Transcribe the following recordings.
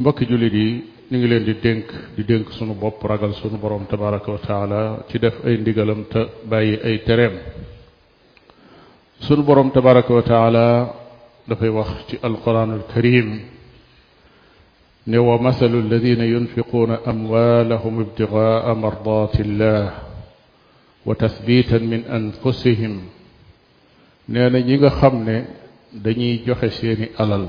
mbokki jullit yi ñu ngi leen di dénk di dénk sunu bopp ragal sunu borom tabaraka wa taala ci def ay ndigalam te bàyyi ay tereem sunu borom tabaraka wa taala dafay wax ci alquran alkarim ne wa masalu alladina yunfiquuna amwaalahum ibtigaa mardaati illah wa tasbitan min anfusihim nee na ñi nga xam ne dañuy joxe seeni alal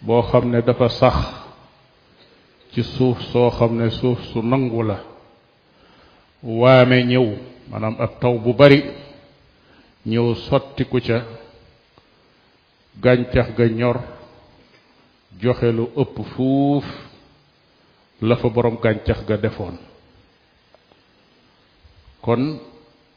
boo xam ne dafa sax ci suuf soo xam ne suuf su nangu la waame ñëw maanaam ab taw bu bari ñëw sottiku ca gàncax ga ñor joxe lu ëpp fuuf la fa boroom gàncax ga defoon kon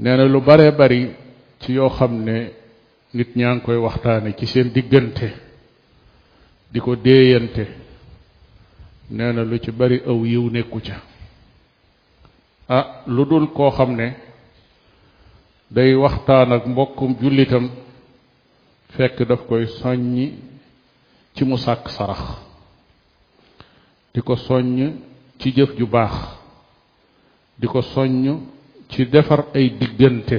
nee na lu bare bari ci yoo xam ne nit ñaa ngi koy waxtaane ci seen diggante di ko déeyante nee na lu ci bari aw yiw nekku ca ah lu dul koo xam ne day waxtaan ak mbokkum jullitam fekk daf koy soññi ci mu sàkk sarax di ko soññ ci jëf ju baax di ko soññ ci defar ay diggante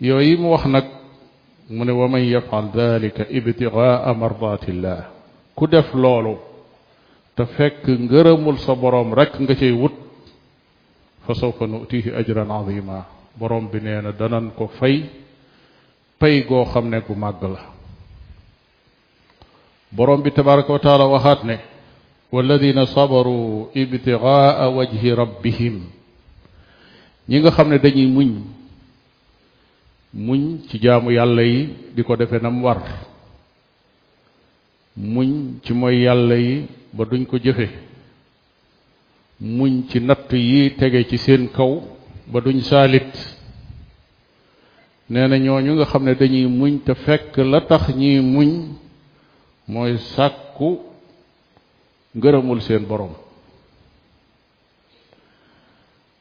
yooyu mu wax nag mu ne wa man yafal dalika ibtigaa mardatillah ku def loolu te fekk ngërëmul sa boroom rekk nga cay wut fa sawfa nutihi ajran azima boroom bi nee na danan ko fay pay goo xam ne gu màgg la borom bi tabaraka wa taala waxaat ne walladina sabaru ibtigaa wajhi rabbihim ñi nga xam ne dañuy muñ muñ ci jaamu yàlla yi di ko defee nam war muñ ci mooy yàlla yi ba duñ ko jëfe muñ ci natt yi tege ci seen kaw ba duñ saalit nee na ñooñu nga xam ne dañuy muñ te fekk la tax ñiy muñ mooy sàkku ngërëmul seen borom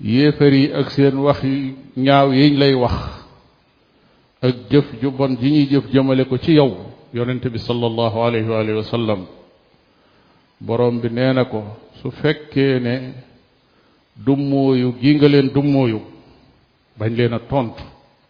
yéefar yi ak seen wax yu ñaaw yiñ lay wax ak jëf ju bon ji ñuy jëf jëmale ko ci yow yonent bi sallallahu alayhi wa alihi wa sallam borom bi nee na ko su fekkee ne dummóoyu gi nga leen dummóoyu bañ leen a tontu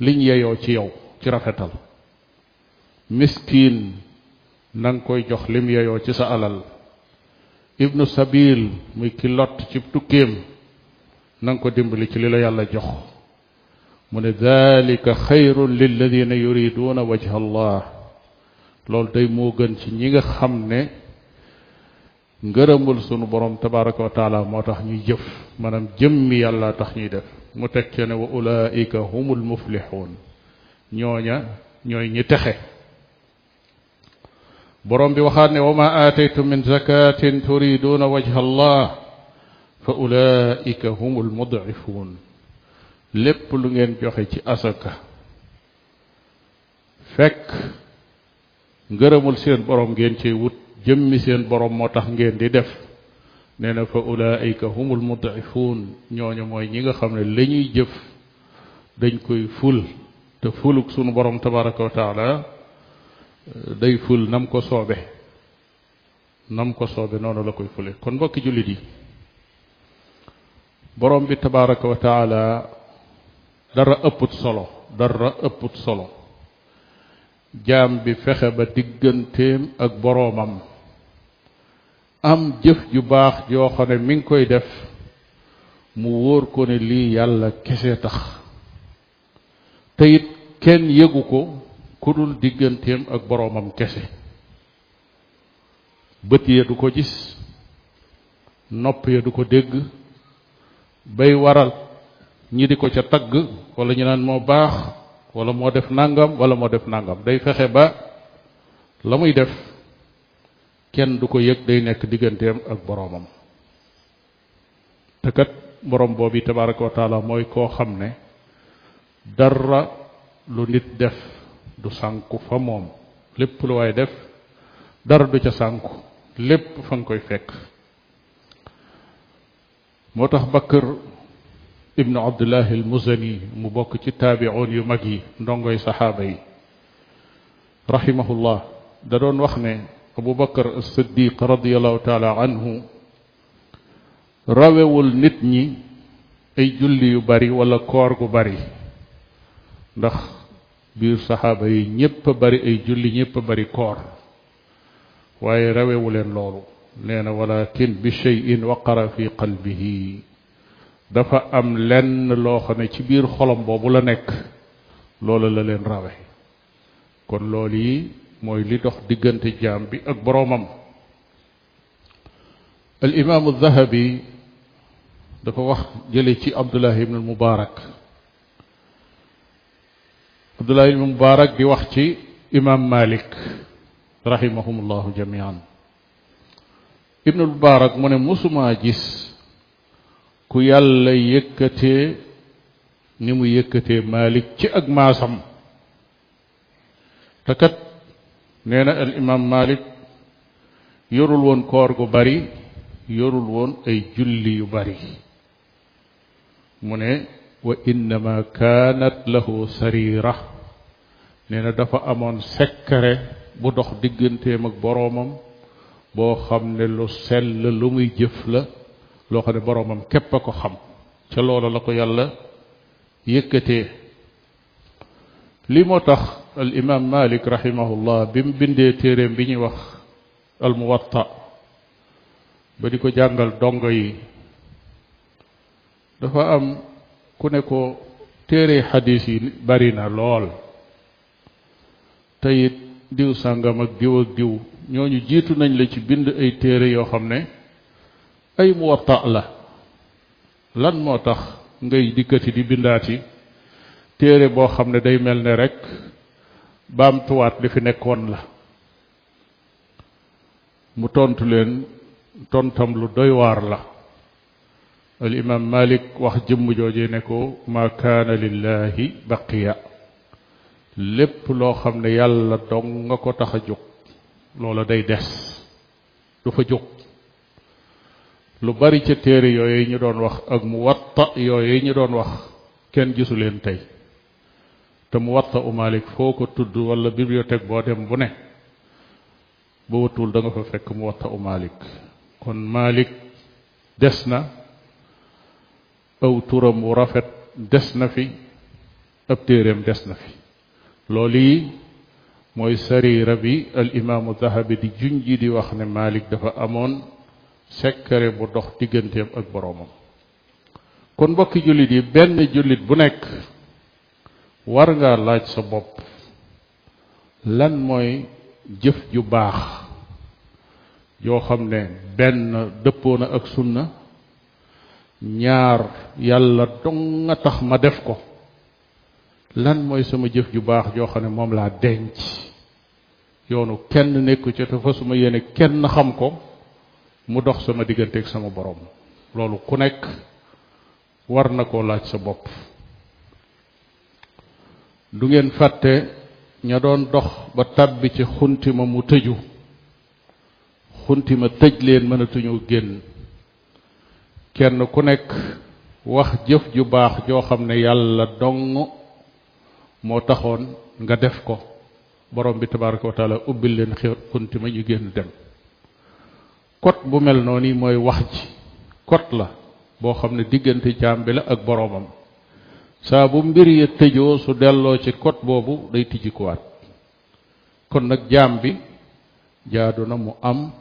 liñ yeyoo ci yow ci rafetal miskin na nga koy jox lim yeyoo ci sa alal ibnu sabil muy ki lott ci tukkeem na nga ko dimbali ci li la yàlla jox mu ne dalika xayrun lilladina yuriduuna wajha allah loolu day moo gën ci ñi nga xam ne ngërëmul sunu borom tabaraka wa taala moo tax ñuy jëf maanaam jëmmi yàlla tax ñuy def mu teg ca ne wa ulaika humul muflixuun ñooña ñooy ñi texe borom bi waxaat ne wa ma aataytum min zakatin turiduuna wajha allah fa ulaika humul mudcifuun lépp lu ngeen joxe ci asaka fekk ngërëmul seen borom ngeen cee wut jëmmi seen borom moo tax ngeen di def nee na fa ulaayika humul mud'ifuun ñooñu mooy ñi nga xam ne la ñuy jëf dañ koy ful te fuluk sunu borom tabaraka wa taala day ful nam ko soobe nam ko soobe noonu la koy fule kon mbokki jullit yi borom bi tabaraka wa taala dara ëpput solo dara ëpput solo jaam bi fexe ba digganteem ak boroomam am jëf ju baax joo xam ne mi ngi koy def mu wóor ko ne lii yàlla kese tax te it kenn yëgu ko ku dul digganteem ak boroomam kese bët ya du ko gis nopp ya du ko dégg bay waral ñi di ko ca tagg wala ñu naan moo baax wala moo def nangam wala moo def nangam day fexe ba la muy def kenn du ko yëg day nekk digganteem ak boroomam te kat borom boobu tabaraka wa taala mooy koo xam ne dara lu nit def du sànku fa moom lépp lu waay def dara du ca sànku lépp fa nga koy fekk moo tax Bakr ibnu Abdullah al Muzani mu bokk ci taabi'un yu mag yi ndongoy saxaaba yi rahimahullah da doon wax ne Abu Bakr as-Siddiq radiyallahu taala anhu rawewul nit ñi ay julli yu bari wala koor gu bari ndax biir saxaaba yi ñépp a bari ay julli ñépp a bari koor waaye rawewu leen loolu nee na walakin bi cheyin waqara fi qalbihi dafa am lenn loo xam ne ci biir xolam boobu la nekk loola la leen rawe kon loolu yi mooy li dox diggante jaam bi ak boroomam al imaamu dahabi dafa wax jële ci abdullah ibn al mubarak Abdullah ibn Mubarak di wax ci imam Malik rahimahumullahu jamian ibnul Mubarak mu ne musumaa gis ku yàlla yëkkatee ni mu yëkkatee Malik ci ak maasam te kat nee na al imam Malik yorul woon koor gu bari yorul woon ay julli yu bari mu ne wa innama kaanat lahu sarira nee na dafa amoon sekkare bu dox digganteem ak boroomam boo xam ne lu sell lu muy jëf la loo xam ne boroomam képp a ko xam ca loola la ko yàlla yëkkatee lii moo tax al imam malik rahimahullah bi mu bindee téeréem bi ñuy wax al muwatta ba di ko jàngal dongo yi dafa am ku ne ko téere xadis yi bari na lool te it diw sàngam ak diw ak diw ñooñu jiitu nañ la ci bind ay téere yoo xam ne ay muwatta la lan moo tax ngay dikkati di bindaati téere boo xam ne day mel ne rek baamtuwaat li fi nekkoon la mu tontu leen tontam lu doy waar la al imam malik wax jëmm jooje ne ko ma kaana lillahi baqiya lépp loo xam ne yàlla dong nga ko tax a jóg loola day des du fa jóg lu bari ca téere yooyu ñu doon wax ak mu watta yooyu ñu doon wax kenn gisu leen tey te mu watta u Malik foo ko tudd wala bibliothèque boo dem bu ne ba wëttuwul da nga fa fekk mu watta u Malik kon Malik des na aw turam wu rafet des na fi ab téeréem des na fi loolu yi mooy sariira bi al imaamu dahabi di junji di wax ne Malik dafa amoon sekkare bu dox digganteem ak boroomam kon mbokki jullit yi benn jullit bu nekk war ngaa laaj sa bopp lan mooy jëf ju baax yoo xam ne benn dëppoo na ak sunna ñaar yàlla dong nga tax ma def ko lan mooy sama jëf ju baax joo xam ne moom laa denc yoonu kenn nekku ca te fasuma yéene kenn xam ko mu dox sama diggante ak sama borom loolu ku nekk war na koo laaj sa bopp du ngeen fàtte ña doon dox ba tàbbi ci xunti ma mu tëju xunti ma tëj leen mënatuñoo génn kenn ku nekk wax jëf ju baax joo xam ne yàlla dong moo taxoon nga def ko borom bi tabaraka wa taala ubbil leen xew kunti ma ñu génn dem kot bu mel noonu mooy wax ji kot la boo xam ne diggante jaam bi la ak boroomam saa bu mbir ya tëjoo su delloo ci kot boobu day tijjikuwaat kon nag jaam bi jaadu na mu am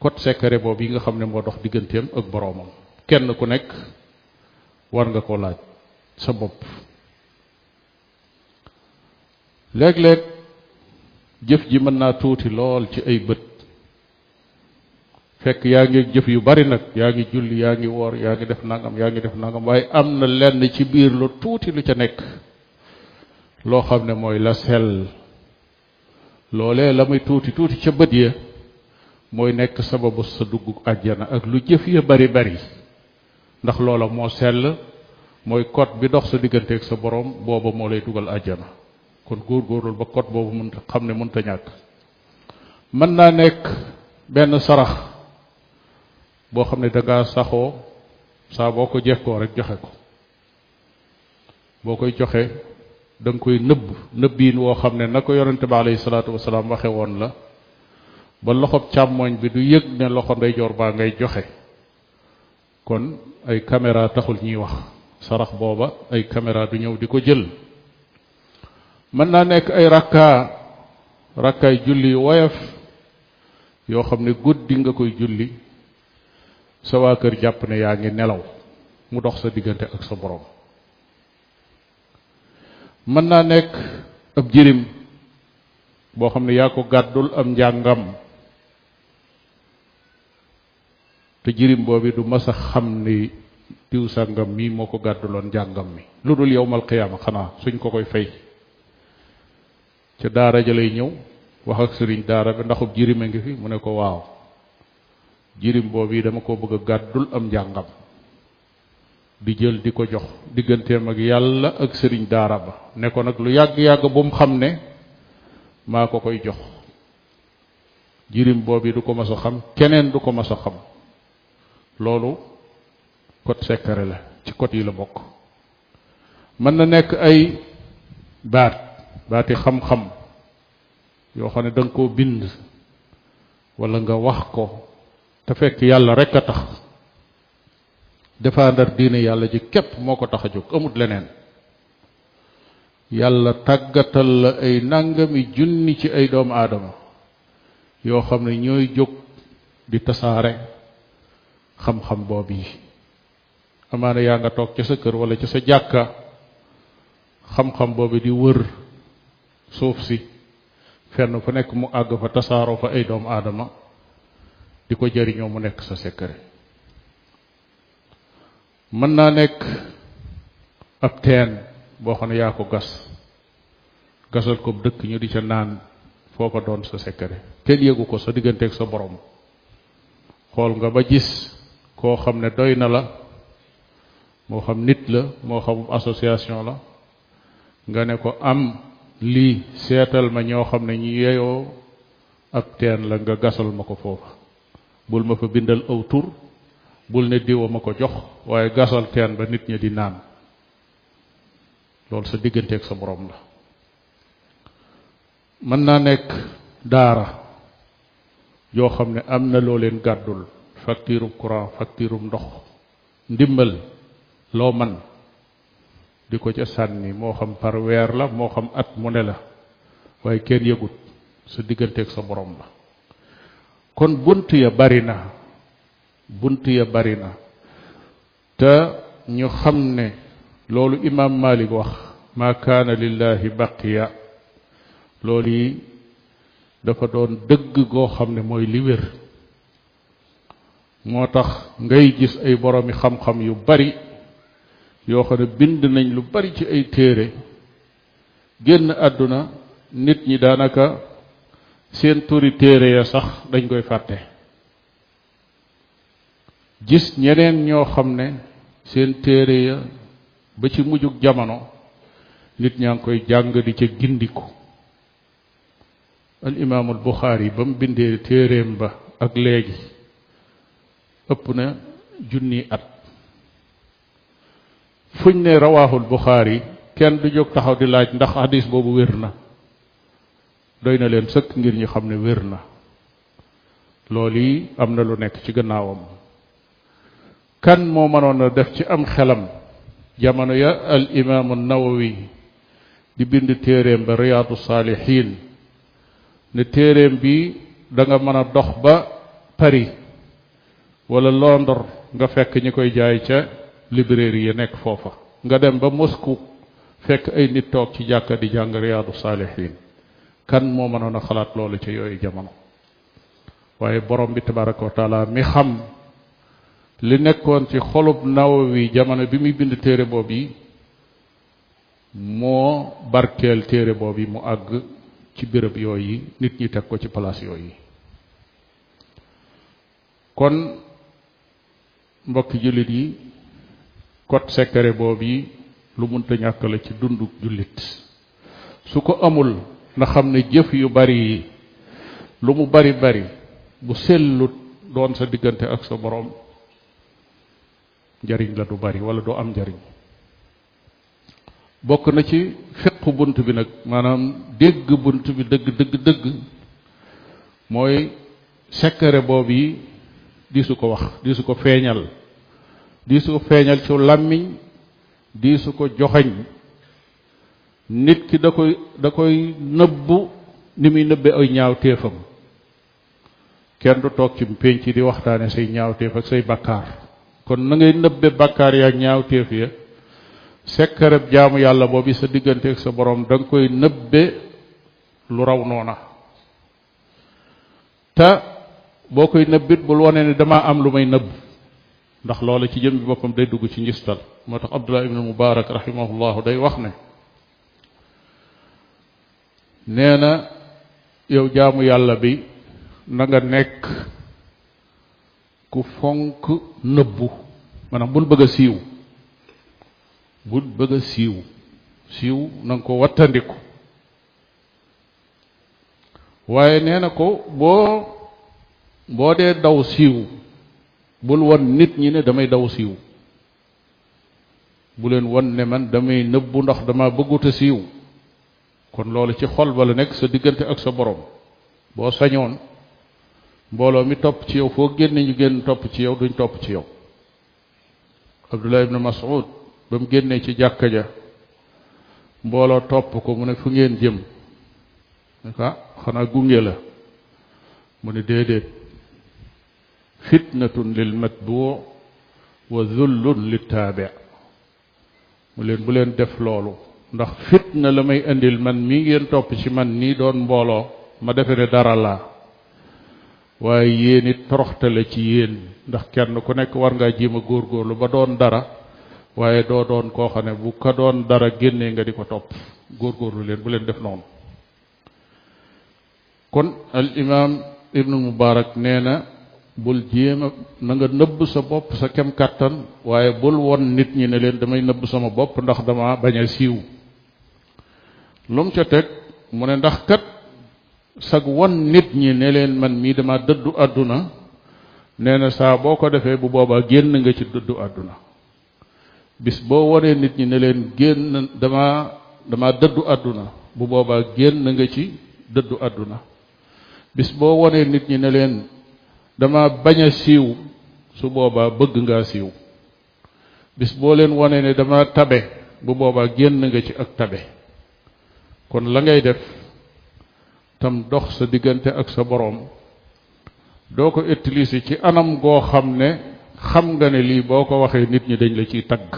code secret boobu yi nga xam ne moo dox digganteem ak boroomam kenn ku nekk war nga ko laaj sa bopp léeg-léeg jëf ji mën naa tuuti lool ci ay bët fekk yaa ngi jëf yu bari nag yaa ngi julli yaa ngi woor yaa ngi def nangam yaa ngi def nangam waaye am na lenn ci biir lu tuuti lu ca nekk loo xam ne mooy la sell loolee la muy tuuti tuuti ca bët ya mooy nekk sababu sa dugg àjjana ak lu jëf ya bari bari ndax loola moo sell mooy code bi dox sa diggante ak sa borom booba moo lay dugal àjjana kon góorgóorlul ba code boobu mun xam ne mënta ñàkk mën naa nekk benn sarax boo xam ne dangaa saxoo saa boo ko jekkoo rek joxe ko boo koy joxe da nga koy nëbb nëbbiin woo xam ne na ko yonente bi alayhi salaatu wasalaam waxe woon la ba loxob càmmooñ bi du yëg ne loxo ndeyjoor baa ngay joxe kon ay caméra taxul ñuy wax sarax booba ay caméra du ñëw di ko jël mën naa nekk ay rakka rakkaay julli yu woyof yoo xam ne guddi nga koy julli sa waa kër jàpp ne yaa ngi nelaw mu dox sa diggante ak sa borom mën naa nekk ab jirim boo xam ne yaa ko gàddul am njàngam te jirim boobu du mas a xam ni diw sàngam mii moo ko gàdduloon jàngam mi lu dul yowmal qiyaama xanaa suñ ko koy fay ca daara ja lay ñëw wax ak sëriñ daara bi ndaxub jirim a ngi fi mu ne ko waaw jirim boobu yi dama ko bëgg a gàddul am njàngam di jël di ko jox digganteem ak yàlla ak sëriñ daara ba ne ko nag lu yàgg-yàgg bu mu xam ne maa ko koy jox jirim boobu du ko mas a xam keneen du ko mas a xam loolu code secret la ci code yi la bokk mën na nekk ay baat baati xam-xam yoo xam ne da nga koo bind wala nga wax ko te fekk yàlla rek a tax défendre diine yàlla ji képp moo ko tax a jóg amut leneen yàlla tàggatal la ay nàngami junni ci ay doomu aadama yoo xam ne ñooy jóg di tasaare xam-xam boobu yi amaana yaa nga toog ca sa kër wala ca sa jàkka xam-xam boobu di wër suuf si fenn fu nekk mu àgg fa tasaaroo fa ay doomu aadama di ko jëriñoo mu nekk sa secret mën naa nekk ab teen boo xam ne yaa ko gas gasal ko dëkk ñu di ca naan foo ko doon sa sekkare kenn yëgu ko sa digganteeg sa borom xool nga ba gis koo xam ne doy na la moo xam nit la moo xam association la nga ne ko am lii seetal ma ñoo xam ne ñu yeyoo ab teen la nga gasal ma ko foofa bul ma fa bindal aw tur bul ne diwa ma ko jox waaye gasal teen ba nit ñi di naan loolu sa digganteeg sa borom la mën naa nekk daara yoo xam ne am na loo leen gàddul facture courant facture ndox ndimbal loo man di ko ca sànni moo xam par weer la moo xam at mu ne la waaye kenn yëgut sa digganteeg sa borom la kon bunt ya bari na bunt ya bari na te ñu xam ne loolu imaam Malik wax maa kaana lillahi baqiya loolu yi dafa doon dëgg goo xam ne mooy li wér moo tax ngay gis ay boroomi xam-xam yu bari yoo xam ne bind nañ lu bari ci ay téere génn àdduna nit ñi daanaka seen turi téere ya sax dañ koy fàtte gis ñeneen ñoo xam ne seen téere ya ba ci mujjug jamono nit ñaa ngi koy jàng di ca gindiku al imaamul buxaari ba mu bindee téeréem ba ak léegi ëpp na junni at fuñ ne rawaahul buxaari kenn du jóg taxaw di laaj ndax hadis boobu wér na doy na leen sëkk ngir ñu xam ne wér na loolu yi am na lu nekk ci gannaawam kan moo mënoon a def ci am xelam jamono ya al imaamu nawawi di bind téeréem ba riyaadu saalihiin ne téeréem bi da nga mën a dox ba Paris wala Londres nga fekk ñi koy jaay ca librairie yi nekk foofa nga dem ba Moscou fekk ay nit toog ci jàkka di jàng riyaadu saalihiin kan moo mënoon a xalaat loolu ca yooyu jamono waaye borom bi tabaraka wa taala mi xam li nekkoon ci xolub Nawawi jamono bi muy bind téere boobu yi moo barkeel téere boobu yi mu àgg ci béréb yooyu nit ñi teg ko ci place yooyu kon mbokki jullit yi code secret boobu yi lu munta ñàkk la ci dundu jullit su ko amul na xam ne jëf yu bari yi lu mu bari bari bu sellut doon sa diggante ak sa boroom njariñ la du bari wala du am njariñ bokk na ci fiqu bunt bi nag maanaam dégg bunt bi dëgg dëgg dëgg mooy sekkare boobu yi di su ko wax di su ko feeñal di su ko feeñal ci làmmiñ di su ko joxañ nit ki da koy da koy nëbbu ni muy nëbbe ay ñaaw téefam kenn du toog ci pénc di waxtaane say ñaawteef ak say bakkaar kon na ngay nëbbe bakkaar yaa ñaawteef ya sekkareb jaamu yàlla boobu sa diggante ak sa borom da nga koy nëbbe lu raw noona te boo koy nëbbit bul wane ne damaa am lu may nëbb ndax loola ci jëm bi boppam day dugg ci njistal moo tax abdullah ibnu mubarak rahimahullahu day wax ne nee na yow jaamu yàlla bi na nga nekk ku fonk nëbbu maanaam bul bëgg a siiw bul bëgg a siiw siiw na nga ko wattandiku waaye nee na ko boo boo dee daw siiw bul won nit ñi ne damay daw siiw bu leen won ne man damay nëbbu ndax dama bëgguta siiw kon loolu ci xol ba la nekk sa diggante ak sa borom boo sañoon mbooloo mi topp ci yow foo génne ñu génn topp ci yow duñ topp ci yow abdullah ibnu mas'ud ba mu génnee ci jàkka ja mbooloo topp ko mu ne fu ngeen jëm ne ko ah xanaa gunge la mu ne déedéet fitnatun lil matbuu wa zullun lil taabi mu leen bu leen def loolu ndax fitna la may indil man mii ngeen topp ci man nii doon mbooloo ma defe ne dara laa waaye yéen it toroxte la ci yéen ndax kenn ku nekk war ngaa jéem a góorgóorlu ba doon dara waaye doo doon koo xam ne bu ka doon dara génnee nga di ko topp góorgóorlu leen bu leen def noonu kon al imaam ibnu mubaarak nee na bul jéem a na nga nëbb sa bopp sa kem kàttan waaye bul won nit ñi ne leen damay nëbb sama bopp ndax dama bañ a siiw lu mu ca teg mu ne ndax kat sag won nit ñi ne leen man mii dama dëddu àdduna nee na saa boo ko defee bu boobaa génn nga ci dëddu àdduna bis boo waree nit ñi ne leen génn dama dama dëddu àdduna bu boobaa génn nga ci dëddu àdduna bis boo waree nit ñi ne leen dama bañ a siiw su boobaa bëgg ngaa siiw bis boo leen wane ne dama tabe bu boobaa génn nga ci ak tabe kon la ngay def tam dox sa diggante ak sa boroom doo ko utiliser ci anam goo xam ne xam nga ne lii boo ko waxee nit ñi dañ la ciy tagg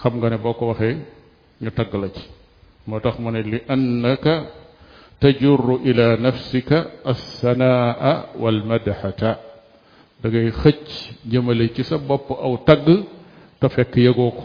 xam nga ne boo ko waxee ñu tagg la ci moo tax mu ne li annaka tajurru ila nafsika alsanaa walmadxata da ngay xëcc jëmale ci sa bopp aw tagg te fekk yëgoo ko